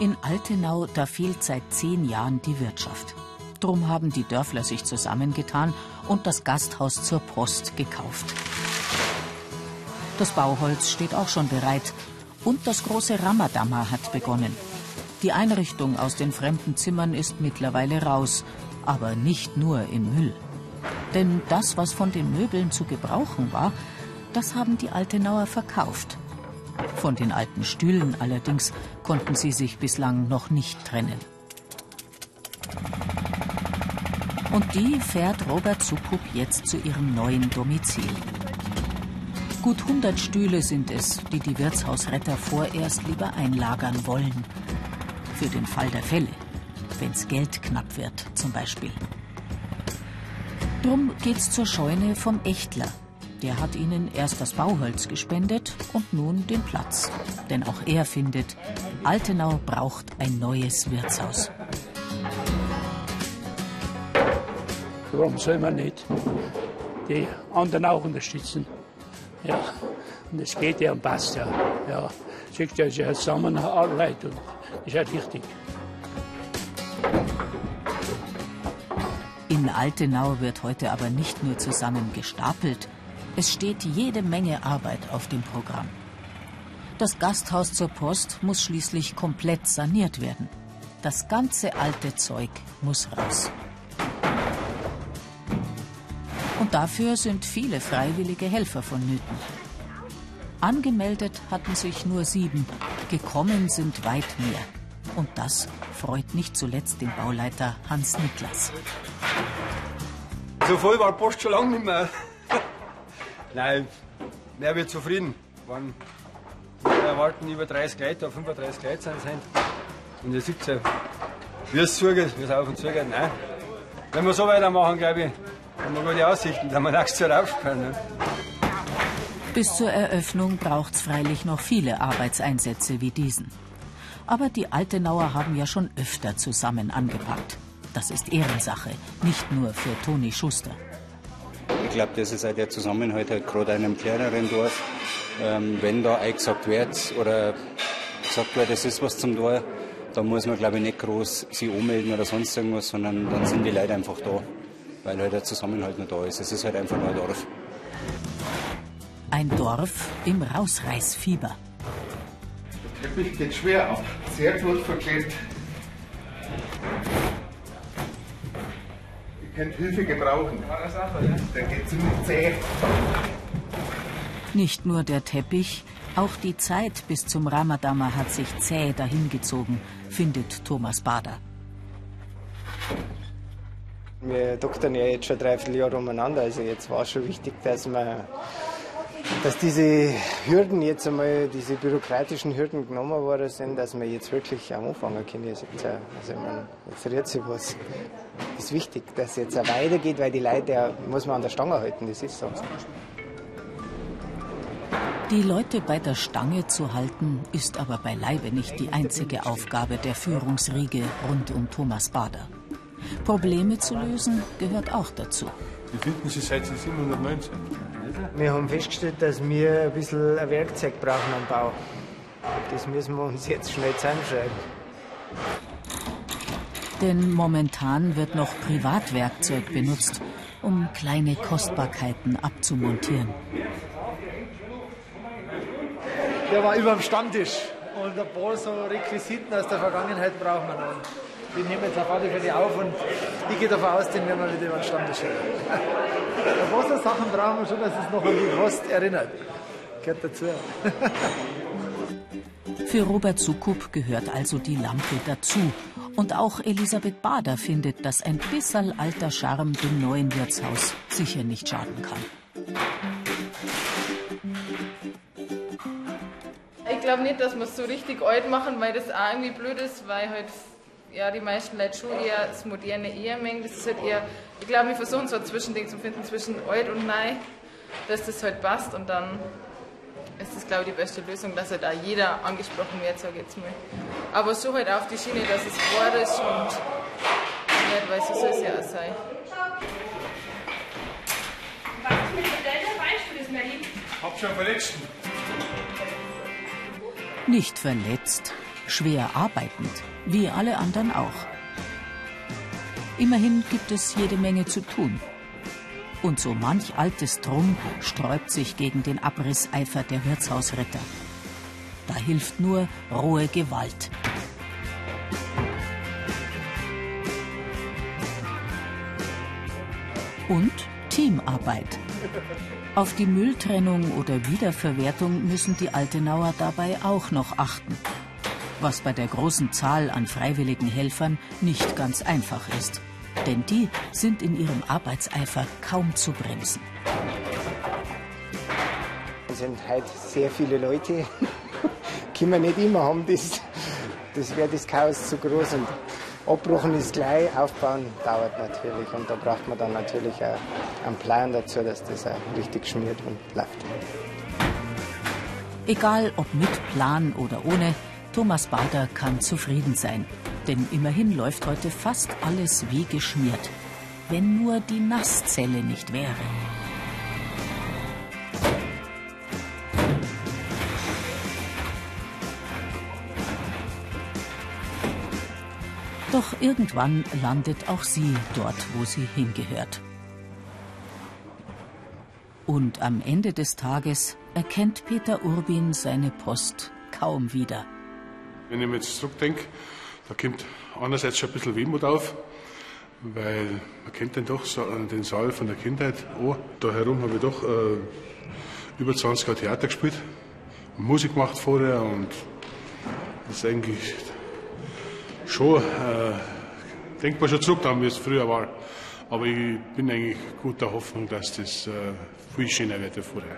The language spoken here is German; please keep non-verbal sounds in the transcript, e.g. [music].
In Altenau, da fehlt seit zehn Jahren die Wirtschaft. Drum haben die Dörfler sich zusammengetan und das Gasthaus zur Post gekauft. Das Bauholz steht auch schon bereit und das große Ramadammer hat begonnen. Die Einrichtung aus den fremden Zimmern ist mittlerweile raus, aber nicht nur im Müll. Denn das, was von den Möbeln zu gebrauchen war, das haben die Altenauer verkauft. Von den alten Stühlen allerdings konnten sie sich bislang noch nicht trennen. Und die fährt Robert Zukup jetzt zu ihrem neuen Domizil. Gut 100 Stühle sind es, die die Wirtshausretter vorerst lieber einlagern wollen. Für den Fall der Fälle, wenn's Geld knapp wird zum Beispiel. Drum geht's zur Scheune vom Echtler, der hat ihnen erst das Bauholz gespendet und nun den Platz. Denn auch er findet, Altenau braucht ein neues Wirtshaus. Warum soll man nicht die anderen auch unterstützen? Ja, und es geht ja und passt ja. Ja, siehst du, es ist ja Zusammenarbeit und das ist ja wichtig. In Altenau wird heute aber nicht nur zusammen gestapelt, es steht jede Menge Arbeit auf dem Programm. Das Gasthaus zur Post muss schließlich komplett saniert werden. Das ganze alte Zeug muss raus. Und dafür sind viele freiwillige Helfer vonnöten. Angemeldet hatten sich nur sieben, gekommen sind weit mehr. Und das freut nicht zuletzt den Bauleiter Hans Niklas. So voll war die Post schon lange nicht mehr. Nein, wer wird zufrieden. Wenn wir erwarten über 30 Leute, 35 Leute sind. Und ihr seht ja, wie es zugeht, wie es auf und zugeht. Nein. Wenn wir so weitermachen, glaube ich, haben wir gute Aussichten, dass wir nächstes Jahr rauf können. Ne? Bis zur Eröffnung braucht es freilich noch viele Arbeitseinsätze wie diesen. Aber die Altenauer haben ja schon öfter zusammen angepackt. Das ist Ehrensache, nicht nur für Toni Schuster. Ich glaube, das ist auch der Zusammenhalt halt gerade in einem kleineren Dorf. Ähm, wenn da eingesagt wird oder gesagt wird, es ist was zum Tor, dann muss man, glaube ich, nicht groß sich anmelden oder sonst irgendwas, sondern dann sind die Leute einfach da, weil halt der Zusammenhalt noch da ist. Es ist halt einfach nur ein Dorf. Ein Dorf im Rausreißfieber. Der Teppich geht schwer ab, sehr gut verklebt. Könnt Hilfe gebrauchen. Der geht ziemlich zäh. Nicht nur der Teppich, auch die Zeit bis zum Ramadama hat sich zäh dahingezogen, findet Thomas Bader. Wir doktern ja jetzt schon dreiviertel Jahre umeinander, also jetzt war es schon wichtig, dass man dass diese Hürden jetzt einmal, diese bürokratischen Hürden genommen worden sind, dass wir jetzt wirklich am anfangen können. Also, also man, jetzt rührt sich was. Ist wichtig, dass es jetzt auch weitergeht, weil die Leute, muss man an der Stange halten, das ist so. Die Leute bei der Stange zu halten, ist aber beileibe nicht die einzige Aufgabe der Führungsriege rund um Thomas Bader. Probleme zu lösen gehört auch dazu. Wie finden Sie seit 1719? Wir haben festgestellt, dass wir ein bisschen ein Werkzeug brauchen am Bau. Das müssen wir uns jetzt schnell zusammenschreiben. Denn momentan wird noch Privatwerkzeug benutzt, um kleine Kostbarkeiten abzumontieren. Der war über dem Stammtisch und ein paar so Requisiten aus der Vergangenheit brauchen wir noch. Die nehmen jetzt auf alle Fälle auf und ich gehe davon aus, den werden wir wieder über den Stammtisch haben. Ein paar Sachen brauchen wir schon, dass es noch an die Post erinnert. Gehört dazu. Für Robert Sukup gehört also die Lampe dazu. Und auch Elisabeth Bader findet, dass ein bisschen alter Charme dem neuen Wirtshaus sicher nicht schaden kann. Ich glaube nicht, dass wir es so richtig alt machen, weil das auch irgendwie blöd ist, weil halt ja, die meisten Leute schon eher das Moderne eher mengen. Das ist halt eher, ich glaube, wir versuchen so ein Zwischending zu finden zwischen alt und neu, dass das halt passt und dann ist das, glaube ich, die beste Lösung, dass halt auch jeder angesprochen wird, sage ich jetzt mal. Aber so halt auf die Schiene, dass es wahr ist und nicht, weil so soll es ja auch sein. Was ist mit der Beispiel ist, Merlin? Hab schon verletzt. Nicht verletzt, schwer arbeitend, wie alle anderen auch. Immerhin gibt es jede Menge zu tun. Und so manch altes Drum sträubt sich gegen den Abrisseifer der Wirtshausritter. Da hilft nur rohe Gewalt. Und Teamarbeit. Auf die Mülltrennung oder Wiederverwertung müssen die Altenauer dabei auch noch achten. Was bei der großen Zahl an freiwilligen Helfern nicht ganz einfach ist. Denn die sind in ihrem Arbeitseifer kaum zu bremsen. Es sind halt sehr viele Leute. [laughs] Können wir nicht immer haben, das, das wäre das Chaos zu groß. Und abbruchen ist gleich, aufbauen dauert natürlich. Und da braucht man dann natürlich auch einen Plan dazu, dass das auch richtig schmiert und läuft. Egal ob mit Plan oder ohne, Thomas Bader kann zufrieden sein. Denn immerhin läuft heute fast alles wie geschmiert. Wenn nur die Nasszelle nicht wäre. Doch irgendwann landet auch sie dort, wo sie hingehört. Und am Ende des Tages erkennt Peter Urbin seine Post kaum wieder. Wenn ich mir jetzt zurückdenke, da kommt einerseits schon ein bisschen Wehmut auf, weil man kennt den doch so, den Saal von der Kindheit an. Da herum habe ich doch äh, über 20 Jahre Theater gespielt, Musik gemacht vorher und das ist eigentlich schon, äh, denkt man schon zurück daran, wie es früher war. Aber ich bin eigentlich guter Hoffnung, dass das äh, viel schöner wird als vorher.